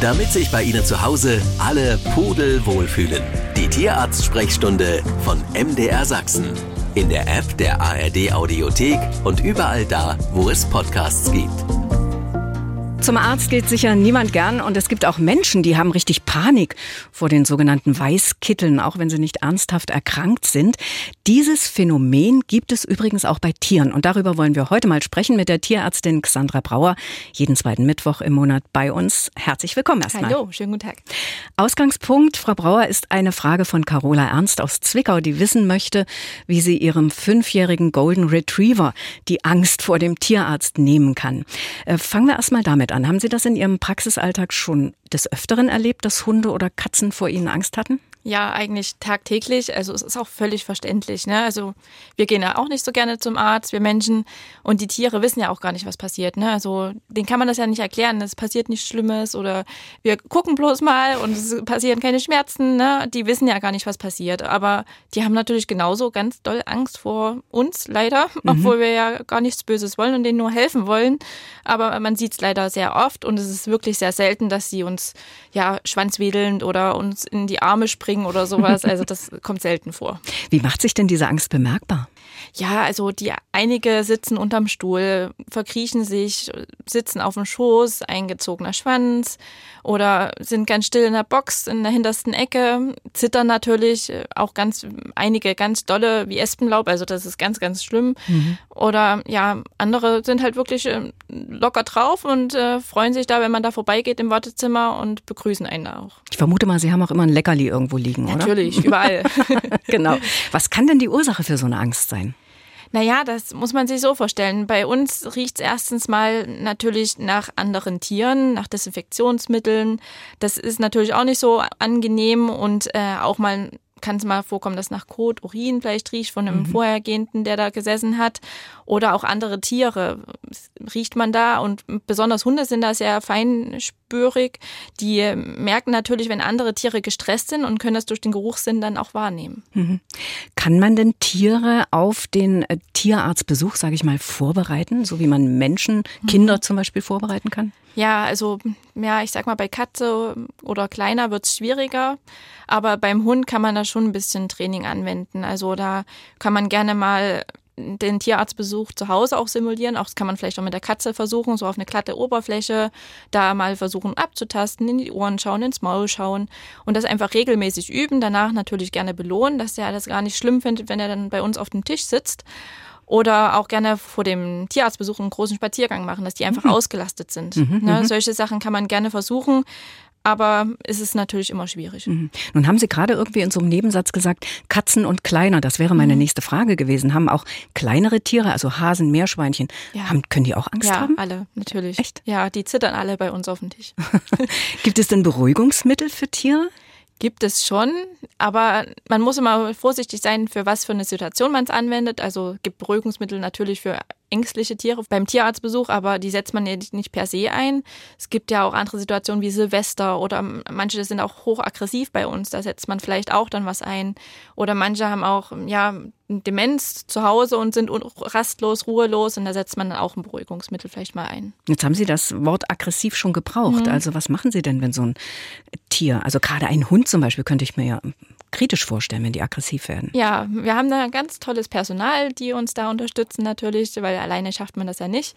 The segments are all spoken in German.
damit sich bei Ihnen zu Hause alle Pudel wohlfühlen. Die Tierarzt-Sprechstunde von MDR Sachsen. In der App der ARD Audiothek und überall da, wo es Podcasts gibt. Zum Arzt geht sicher niemand gern und es gibt auch Menschen, die haben richtig Panik vor den sogenannten Weißkitteln, auch wenn sie nicht ernsthaft erkrankt sind. Dieses Phänomen gibt es übrigens auch bei Tieren und darüber wollen wir heute mal sprechen mit der Tierärztin Xandra Brauer, jeden zweiten Mittwoch im Monat bei uns. Herzlich willkommen erstmal. Hallo, schönen guten Tag. Ausgangspunkt, Frau Brauer, ist eine Frage von Carola Ernst aus Zwickau, die wissen möchte, wie sie ihrem fünfjährigen Golden Retriever die Angst vor dem Tierarzt nehmen kann. Äh, fangen wir erstmal damit damit an. Haben Sie das in Ihrem Praxisalltag schon des Öfteren erlebt, dass Hunde oder Katzen vor Ihnen Angst hatten? Ja, eigentlich tagtäglich. Also es ist auch völlig verständlich. Ne? Also wir gehen ja auch nicht so gerne zum Arzt, wir Menschen. Und die Tiere wissen ja auch gar nicht, was passiert. Ne? Also denen kann man das ja nicht erklären. Es passiert nichts Schlimmes oder wir gucken bloß mal und es passieren keine Schmerzen. Ne? Die wissen ja gar nicht, was passiert. Aber die haben natürlich genauso ganz doll Angst vor uns, leider. Mhm. Obwohl wir ja gar nichts Böses wollen und denen nur helfen wollen. Aber man sieht es leider sehr oft und es ist wirklich sehr selten, dass sie uns ja schwanzwedelnd oder uns in die Arme springen springen oder sowas. Also das kommt selten vor. Wie macht sich denn diese Angst bemerkbar? Ja, also die einige sitzen unterm Stuhl, verkriechen sich, sitzen auf dem Schoß, eingezogener Schwanz oder sind ganz still in der Box in der hintersten Ecke, zittern natürlich, auch ganz einige ganz dolle wie Espenlaub, also das ist ganz ganz schlimm. Mhm. Oder ja, andere sind halt wirklich äh, locker drauf und äh, freuen sich da, wenn man da vorbeigeht im Wartezimmer und begrüßen einen da auch. Ich vermute mal, Sie haben auch immer ein Leckerli irgendwo liegen, oder? Natürlich, überall. genau. Was kann denn die Ursache für so eine Angst sein? Naja, das muss man sich so vorstellen. Bei uns riecht es erstens mal natürlich nach anderen Tieren, nach Desinfektionsmitteln. Das ist natürlich auch nicht so angenehm und äh, auch mal kann es mal vorkommen, dass nach Kot, Urin vielleicht riecht von einem mhm. Vorhergehenden, der da gesessen hat. Oder auch andere Tiere riecht man da. Und besonders Hunde sind da sehr feinspürig. Die merken natürlich, wenn andere Tiere gestresst sind und können das durch den Geruchssinn dann auch wahrnehmen. Mhm. Kann man denn Tiere auf den äh, Tierarztbesuch, sage ich mal, vorbereiten, so wie man Menschen, Kinder mhm. zum Beispiel vorbereiten kann? Ja, also ja, ich sag mal, bei Katze oder kleiner wird's schwieriger, aber beim Hund kann man da schon ein bisschen Training anwenden. Also da kann man gerne mal den Tierarztbesuch zu Hause auch simulieren. Auch das kann man vielleicht auch mit der Katze versuchen, so auf eine glatte Oberfläche, da mal versuchen abzutasten, in die Ohren schauen, ins Maul schauen und das einfach regelmäßig üben. Danach natürlich gerne belohnen, dass er das gar nicht schlimm findet, wenn er dann bei uns auf dem Tisch sitzt. Oder auch gerne vor dem Tierarztbesuch einen großen Spaziergang machen, dass die einfach mhm. ausgelastet sind. Mhm, ne? Mhm. Solche Sachen kann man gerne versuchen aber es ist natürlich immer schwierig. Mhm. Nun haben Sie gerade irgendwie in so einem Nebensatz gesagt, Katzen und kleiner, das wäre meine mhm. nächste Frage gewesen. Haben auch kleinere Tiere, also Hasen, Meerschweinchen, ja. haben, können die auch Angst ja, haben? Ja, alle, natürlich. Echt? Ja, die zittern alle bei uns auf dem Tisch. Gibt es denn Beruhigungsmittel für Tiere? Gibt es schon, aber man muss immer vorsichtig sein, für was für eine Situation man es anwendet. Also gibt Beruhigungsmittel natürlich für ängstliche Tiere beim Tierarztbesuch, aber die setzt man ja nicht per se ein. Es gibt ja auch andere Situationen wie Silvester oder manche sind auch hochaggressiv bei uns, da setzt man vielleicht auch dann was ein. Oder manche haben auch ja Demenz zu Hause und sind rastlos, ruhelos und da setzt man dann auch ein Beruhigungsmittel vielleicht mal ein. Jetzt haben Sie das Wort aggressiv schon gebraucht. Mhm. Also was machen Sie denn, wenn so ein Tier, also gerade ein Hund zum Beispiel, könnte ich mir ja kritisch vorstellen, wenn die aggressiv werden. Ja, wir haben da ganz tolles Personal, die uns da unterstützen natürlich, weil alleine schafft man das ja nicht.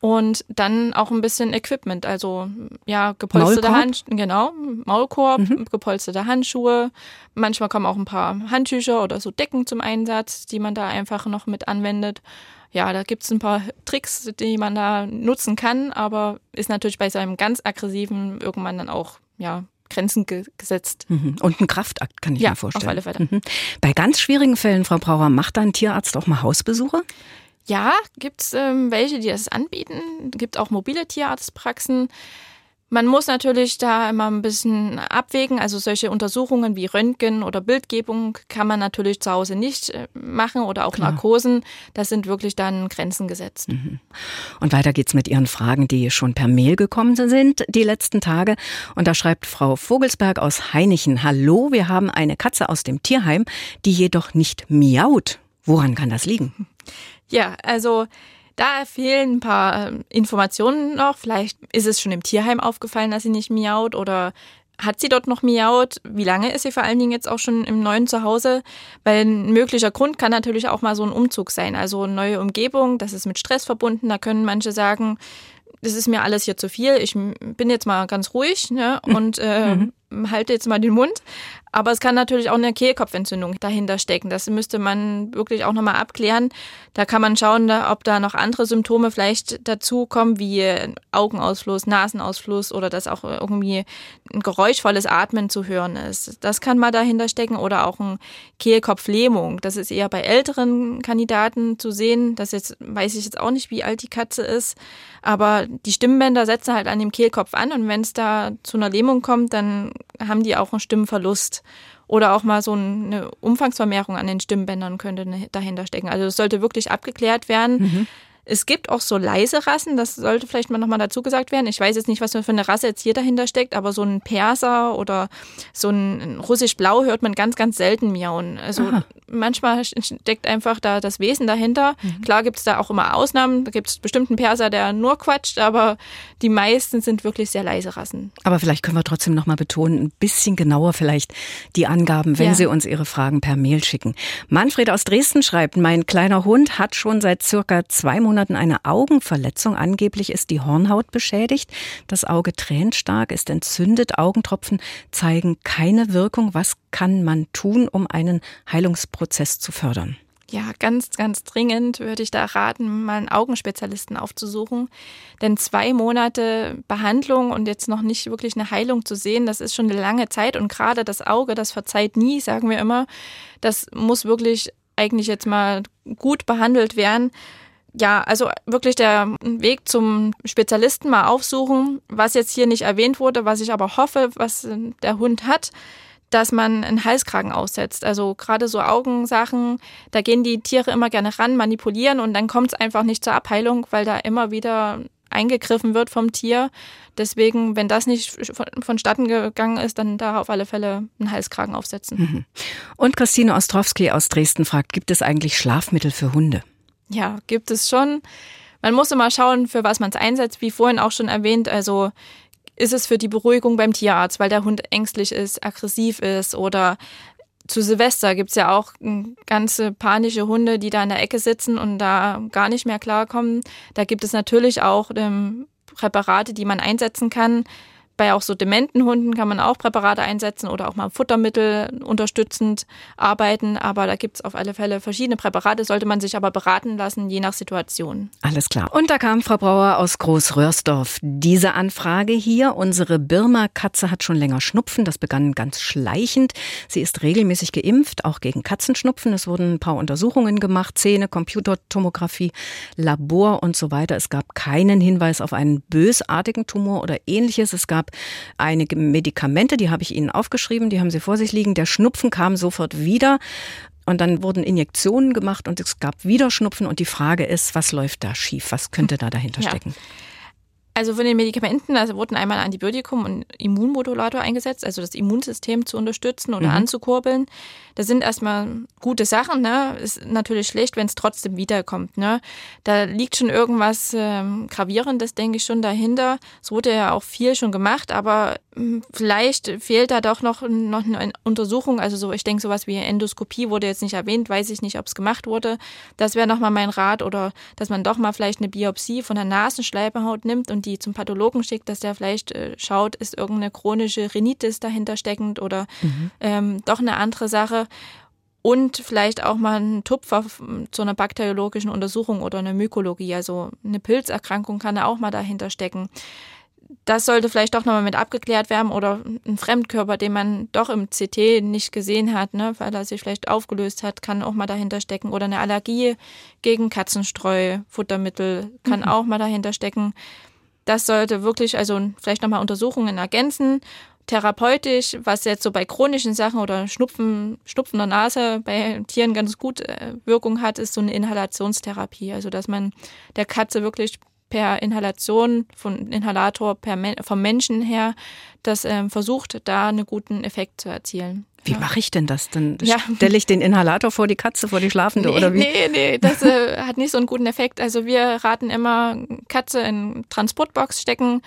Und dann auch ein bisschen Equipment, also ja, gepolsterte Handschuhe, genau, Maulkorb, mhm. gepolsterte Handschuhe. Manchmal kommen auch ein paar Handtücher oder so Decken zum Einsatz, die man da einfach noch mit anwendet. Ja, da gibt es ein paar Tricks, die man da nutzen kann, aber ist natürlich bei so einem ganz aggressiven irgendwann dann auch ja Grenzen ge gesetzt. Mhm. Und ein Kraftakt kann ich ja, mir vorstellen. Auf alle Fälle. Mhm. Bei ganz schwierigen Fällen, Frau Brauer, macht da ein Tierarzt auch mal Hausbesuche? Ja, gibt es ähm, welche, die das anbieten. Gibt auch mobile Tierarztpraxen. Man muss natürlich da immer ein bisschen abwägen. Also solche Untersuchungen wie Röntgen oder Bildgebung kann man natürlich zu Hause nicht äh, machen oder auch Klar. Narkosen. Das sind wirklich dann Grenzen gesetzt. Mhm. Und weiter geht's mit Ihren Fragen, die schon per Mail gekommen sind die letzten Tage. Und da schreibt Frau Vogelsberg aus Heinichen, Hallo, wir haben eine Katze aus dem Tierheim, die jedoch nicht miaut. Woran kann das liegen? Ja, also Da fehlen ein paar ähm, Informationen noch. Vielleicht ist es schon im Tierheim aufgefallen, dass sie nicht miaut oder hat sie dort noch miaut? Wie lange ist sie vor allen Dingen jetzt auch schon im neuen Zuhause? Weil ein möglicher Grund kann natürlich auch mal so ein Umzug sein. Also eine neue Umgebung, das ist mit Stress verbunden. Da können manche sagen, das ist mir alles hier zu viel. Ich bin jetzt mal ganz ruhig ne, und äh, mhm halte jetzt mal den Mund. Aber es kann natürlich auch eine Kehlkopfentzündung dahinter stecken. Das müsste man wirklich auch nochmal abklären. Da kann man schauen, ob da noch andere Symptome vielleicht dazukommen, wie Augenausfluss, Nasenausfluss oder dass auch irgendwie ein geräuschvolles Atmen zu hören ist. Das kann mal dahinter stecken oder auch ein Kehlkopflähmung. Das ist eher bei älteren Kandidaten zu sehen. Das jetzt weiß ich jetzt auch nicht, wie alt die Katze ist. Aber die Stimmbänder setzen halt an dem Kehlkopf an und wenn es da zu einer Lähmung kommt, dann haben die auch einen Oder auch mal so eine Umfangsvermehrung an den Stimmbändern könnte ne, dahinter stecken. Also es sollte wirklich abgeklärt werden. Mhm. Es gibt auch so leise Rassen, das sollte vielleicht mal nochmal dazu gesagt werden. Ich weiß jetzt nicht, was für eine Rasse jetzt hier dahinter steckt, aber so ein Perser oder so ein russisch-blau hört man ganz, ganz selten miauen. Also Aha. manchmal steckt einfach da das Wesen dahinter. Mhm. Klar gibt es da auch immer Ausnahmen. Da gibt es bestimmt einen Perser, der nur quatscht, aber die meisten sind wirklich sehr leise Rassen. Aber vielleicht können wir trotzdem nochmal betonen, ein bisschen genauer vielleicht die Angaben, wenn ja. Sie uns Ihre Fragen per Mail schicken. Manfred aus Dresden schreibt, mein kleiner Hund hat schon seit circa zwei Monaten Monaten eine Augenverletzung. Angeblich ist die Hornhaut beschädigt. Das Auge tränt stark, ist entzündet. Augentropfen zeigen keine Wirkung. Was kann man tun, um einen Heilungsprozess zu fördern? Ja, ganz, ganz dringend würde ich da raten, mal einen Augenspezialisten aufzusuchen. Denn zwei Monate Behandlung und jetzt noch nicht wirklich eine Heilung zu sehen, das ist schon eine lange Zeit. Und gerade das Auge, das verzeiht nie, sagen wir immer. Das muss wirklich eigentlich jetzt mal gut behandelt werden ja, also wirklich der Weg zum Spezialisten mal aufsuchen, was jetzt hier nicht erwähnt wurde, was ich aber hoffe, was der Hund hat, dass man einen Halskragen aussetzt. Also gerade so Augensachen, da gehen die Tiere immer gerne ran, manipulieren und dann kommt es einfach nicht zur Abheilung, weil da immer wieder eingegriffen wird vom Tier. Deswegen, wenn das nicht vonstatten gegangen ist, dann da auf alle Fälle einen Halskragen aufsetzen. Mhm. Und Christine Ostrowski aus Dresden fragt, gibt es eigentlich Schlafmittel für Hunde? Ja, gibt es schon. Man muss immer schauen, für was man es einsetzt, wie vorhin auch schon erwähnt. Also ist es für die Beruhigung beim Tierarzt, weil der Hund ängstlich ist, aggressiv ist oder zu Silvester gibt es ja auch ganze panische Hunde, die da in der Ecke sitzen und da gar nicht mehr klarkommen. Da gibt es natürlich auch ähm, Präparate, die man einsetzen kann. Bei auch so dementen Hunden kann man auch Präparate einsetzen oder auch mal Futtermittel unterstützend arbeiten. Aber da gibt es auf alle Fälle verschiedene Präparate, sollte man sich aber beraten lassen, je nach Situation. Alles klar. Und da kam Frau Brauer aus Großröhrsdorf. Diese Anfrage hier. Unsere Birma-Katze hat schon länger Schnupfen. Das begann ganz schleichend. Sie ist regelmäßig geimpft, auch gegen Katzenschnupfen. Es wurden ein paar Untersuchungen gemacht, Zähne, Computertomographie, Labor und so weiter. Es gab keinen Hinweis auf einen bösartigen Tumor oder ähnliches. Es gab einige Medikamente, die habe ich Ihnen aufgeschrieben, die haben Sie vor sich liegen. Der Schnupfen kam sofort wieder. Und dann wurden Injektionen gemacht und es gab wieder Schnupfen. Und die Frage ist, was läuft da schief? Was könnte da dahinter ja. stecken? Also von den Medikamenten, also wurden einmal Antibiotikum und Immunmodulator eingesetzt, also das Immunsystem zu unterstützen oder mhm. anzukurbeln. Das sind erstmal gute Sachen, ne? Ist natürlich schlecht, wenn es trotzdem wiederkommt, ne? Da liegt schon irgendwas ähm, Gravierendes, denke ich, schon dahinter. Es wurde ja auch viel schon gemacht, aber vielleicht fehlt da doch noch, noch eine Untersuchung. Also so, ich denke, sowas wie Endoskopie wurde jetzt nicht erwähnt, weiß ich nicht, ob es gemacht wurde. Das wäre nochmal mein Rat oder dass man doch mal vielleicht eine Biopsie von der Nasenschleimhaut nimmt und die zum Pathologen schickt, dass der vielleicht äh, schaut, ist irgendeine chronische Rhinitis dahinter steckend oder mhm. ähm, doch eine andere Sache und vielleicht auch mal ein Tupfer zu einer bakteriologischen Untersuchung oder eine Mykologie, also eine Pilzerkrankung kann da auch mal dahinter stecken. Das sollte vielleicht doch nochmal mit abgeklärt werden oder ein Fremdkörper, den man doch im CT nicht gesehen hat, ne, weil er sich vielleicht aufgelöst hat, kann auch mal dahinter stecken. Oder eine Allergie gegen Katzenstreu, Futtermittel kann mhm. auch mal dahinter stecken. Das sollte wirklich, also vielleicht nochmal Untersuchungen ergänzen therapeutisch, was jetzt so bei chronischen Sachen oder Schnupfen, schnupfender Nase bei Tieren ganz gut äh, Wirkung hat, ist so eine Inhalationstherapie. Also dass man der Katze wirklich per Inhalation von Inhalator per, vom Menschen her das ähm, versucht, da einen guten Effekt zu erzielen. Wie mache ich denn das? Dann ja. stelle ich den Inhalator vor die Katze, vor die Schlafende nee, oder wie? Nee, nee, das äh, hat nicht so einen guten Effekt. Also wir raten immer, Katze in Transportbox stecken,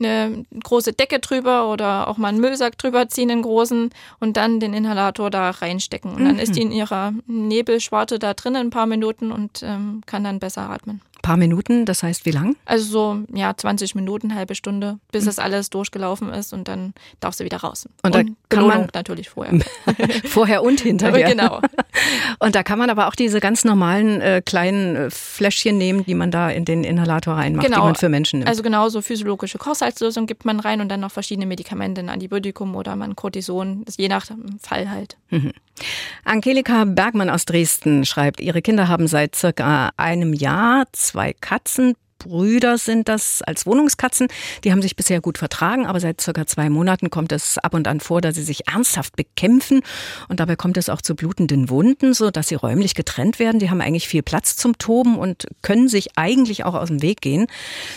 eine große Decke drüber oder auch mal einen Müllsack drüber ziehen, einen großen und dann den Inhalator da reinstecken. Und dann mhm. ist die in ihrer Nebelschwarte da drin ein paar Minuten und ähm, kann dann besser atmen paar Minuten, das heißt wie lang? Also so, ja, 20 Minuten, halbe Stunde, bis mhm. das alles durchgelaufen ist und dann darfst du wieder raus. Und, und kann man natürlich vorher. vorher und hinterher. genau. Und da kann man aber auch diese ganz normalen äh, kleinen äh, Fläschchen nehmen, die man da in den Inhalator reinmacht, genau. die man für Menschen nimmt. Also genauso physiologische Kochsalzlösung gibt man rein und dann noch verschiedene Medikamente, ein Antibiotikum oder man Cortison, je nach Fall halt. Mhm. Angelika Bergmann aus Dresden schreibt, ihre Kinder haben seit circa einem Jahr zwei Katzen. Brüder sind das als Wohnungskatzen. Die haben sich bisher gut vertragen, aber seit circa zwei Monaten kommt es ab und an vor, dass sie sich ernsthaft bekämpfen. Und dabei kommt es auch zu blutenden Wunden, so dass sie räumlich getrennt werden. Die haben eigentlich viel Platz zum Toben und können sich eigentlich auch aus dem Weg gehen.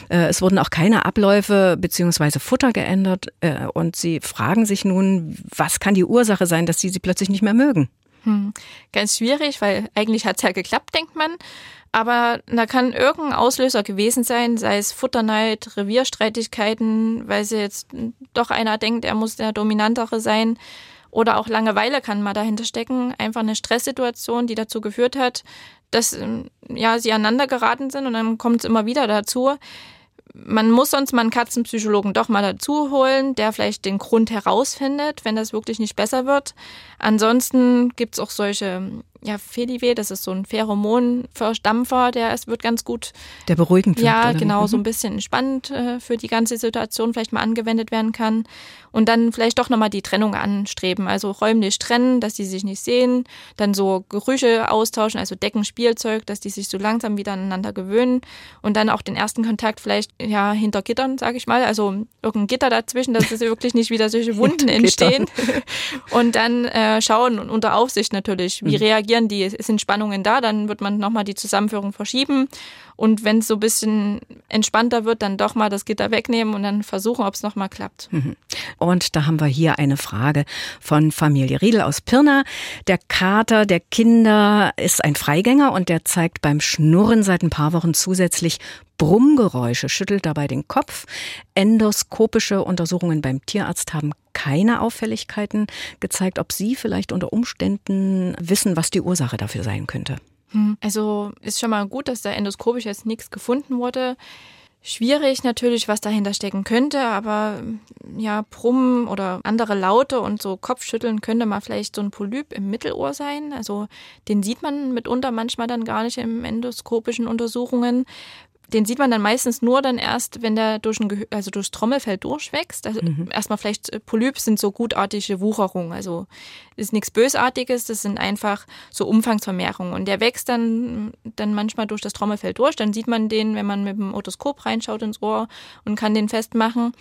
Äh, es wurden auch keine Abläufe beziehungsweise Futter geändert. Äh, und sie fragen sich nun, was kann die Ursache sein, dass sie sie plötzlich nicht mehr mögen? Hm. Ganz schwierig, weil eigentlich hat es ja geklappt, denkt man. Aber da kann irgendein Auslöser gewesen sein, sei es Futterneid, Revierstreitigkeiten, weil sie jetzt doch einer denkt, er muss der Dominantere sein. Oder auch Langeweile kann mal dahinter stecken. Einfach eine Stresssituation, die dazu geführt hat, dass ja, sie aneinander geraten sind und dann kommt es immer wieder dazu man muss sonst mal einen Katzenpsychologen doch mal dazu holen, der vielleicht den Grund herausfindet, wenn das wirklich nicht besser wird. Ansonsten gibt's auch solche ja, Felive, das ist so ein Pheromonverstampfer, der es wird ganz gut. Der beruhigend wird. Ja, genau, so ein bisschen entspannt äh, für die ganze Situation vielleicht mal angewendet werden kann. Und dann vielleicht doch nochmal die Trennung anstreben. Also räumlich trennen, dass die sich nicht sehen. Dann so Gerüche austauschen, also Decken, Spielzeug, dass die sich so langsam wieder aneinander gewöhnen. Und dann auch den ersten Kontakt vielleicht ja hinter Gittern, sage ich mal. Also irgendein Gitter dazwischen, dass es wirklich nicht wieder solche Wunden entstehen. und dann äh, schauen und unter Aufsicht natürlich, wie mhm. reagieren die, sind Spannungen da, dann wird man nochmal die Zusammenführung verschieben. Und wenn es so ein bisschen entspannter wird, dann doch mal das Gitter wegnehmen und dann versuchen, ob es nochmal klappt. Mhm. Und da haben wir hier eine Frage von Familie Riedel aus Pirna. Der Kater der Kinder ist ein Freigänger und der zeigt beim Schnurren seit ein paar Wochen zusätzlich Brummgeräusche, schüttelt dabei den Kopf. Endoskopische Untersuchungen beim Tierarzt haben keine Auffälligkeiten gezeigt, ob Sie vielleicht unter Umständen wissen, was die Ursache dafür sein könnte. Hm. Also ist schon mal gut, dass da endoskopisch jetzt nichts gefunden wurde. Schwierig natürlich, was dahinter stecken könnte, aber ja, Brummen oder andere Laute und so Kopfschütteln könnte mal vielleicht so ein Polyp im Mittelohr sein. Also den sieht man mitunter manchmal dann gar nicht in endoskopischen Untersuchungen den sieht man dann meistens nur dann erst, wenn der durch ein also durchs Trommelfell durchwächst. Also mhm. erstmal vielleicht äh, Polyps sind so gutartige Wucherungen. Also ist nichts Bösartiges, das sind einfach so Umfangsvermehrungen. Und der wächst dann, dann manchmal durch das Trommelfell durch. Dann sieht man den, wenn man mit dem Otoskop reinschaut ins Ohr und kann den festmachen.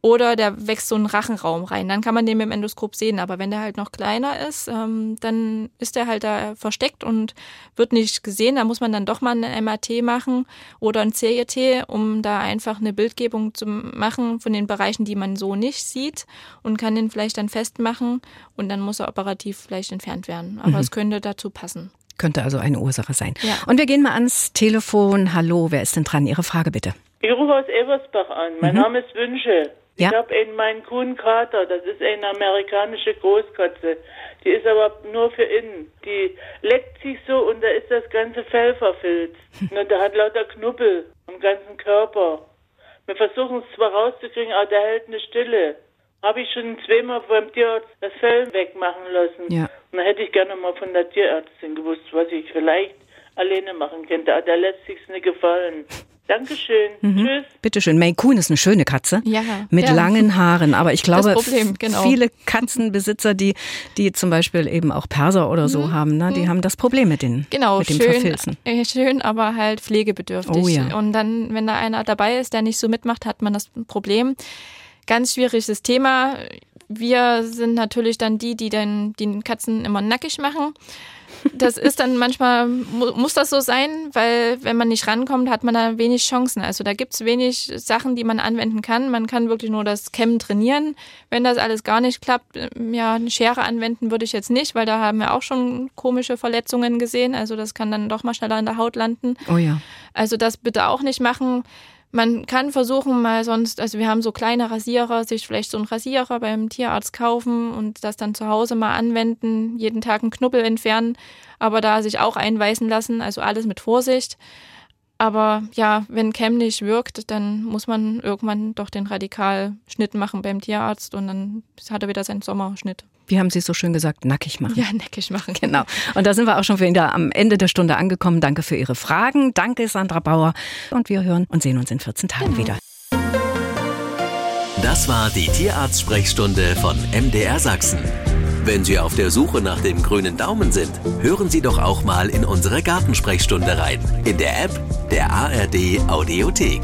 Oder der wächst so einen Rachenraum rein. Dann kann man den mit dem Endoskop sehen. Aber wenn der halt noch kleiner ist, ähm, dann ist der halt da versteckt und wird nicht gesehen. Da muss man dann doch mal ein MRT machen oder ein CET, um da einfach eine Bildgebung zu machen von den Bereichen, die man so nicht sieht und kann den vielleicht dann festmachen und dann muss er operativ vielleicht entfernt werden. Aber mhm. es könnte dazu passen. Könnte also eine Ursache sein. Ja. Und wir gehen mal ans Telefon. Hallo, wer ist denn dran? Ihre Frage bitte. Ich rufe aus Eversbach an. Mein mhm. Name ist Wünsche. Ja. Ich habe einen meinen Kuhn Kater, das ist eine amerikanische Großkatze. Die ist aber nur für innen. Die leckt sich so und da ist das ganze Fell verfilzt. Und der hat lauter Knubbel am ganzen Körper. Wir versuchen es zwar rauszukriegen, aber der hält eine Stille. Habe ich schon zweimal beim Tierarzt das Fell wegmachen lassen. Ja. Und dann hätte ich gerne mal von der Tierärztin gewusst, was ich vielleicht alleine machen könnte. Aber der lässt sich's nicht gefallen. Dankeschön. Mhm. Tschüss. Bitteschön. May Coon ist eine schöne Katze. Ja. Mit ja. langen Haaren. Aber ich glaube, Problem, genau. viele Katzenbesitzer, die, die zum Beispiel eben auch Perser oder so mhm. haben, ne, die mhm. haben das Problem mit den, genau, mit dem schön, Verfilzen. Äh, schön, aber halt pflegebedürftig. Oh, ja. Und dann, wenn da einer dabei ist, der nicht so mitmacht, hat man das Problem. Ganz schwieriges Thema. Wir sind natürlich dann die, die dann die Katzen immer nackig machen das ist dann manchmal, muss das so sein, weil wenn man nicht rankommt, hat man da wenig Chancen. Also da gibt es wenig Sachen, die man anwenden kann. Man kann wirklich nur das Kämmen trainieren. Wenn das alles gar nicht klappt, ja, eine Schere anwenden würde ich jetzt nicht, weil da haben wir auch schon komische Verletzungen gesehen. Also das kann dann doch mal schneller in der Haut landen. Oh ja. Also das bitte auch nicht machen. Man kann versuchen, mal sonst, also wir haben so kleine Rasierer, sich vielleicht so einen Rasierer beim Tierarzt kaufen und das dann zu Hause mal anwenden, jeden Tag einen Knubbel entfernen, aber da sich auch einweisen lassen, also alles mit Vorsicht. Aber ja, wenn Chem nicht wirkt, dann muss man irgendwann doch den Radikalschnitt machen beim Tierarzt und dann hat er wieder seinen Sommerschnitt. Wie haben Sie so schön gesagt, nackig machen? Ja, nackig machen. Genau. Und da sind wir auch schon wieder am Ende der Stunde angekommen. Danke für Ihre Fragen. Danke, Sandra Bauer. Und wir hören und sehen uns in 14 Tagen genau. wieder. Das war die Tierarzt-Sprechstunde von MDR Sachsen. Wenn Sie auf der Suche nach dem grünen Daumen sind, hören Sie doch auch mal in unsere Gartensprechstunde rein. In der App der ARD Audiothek.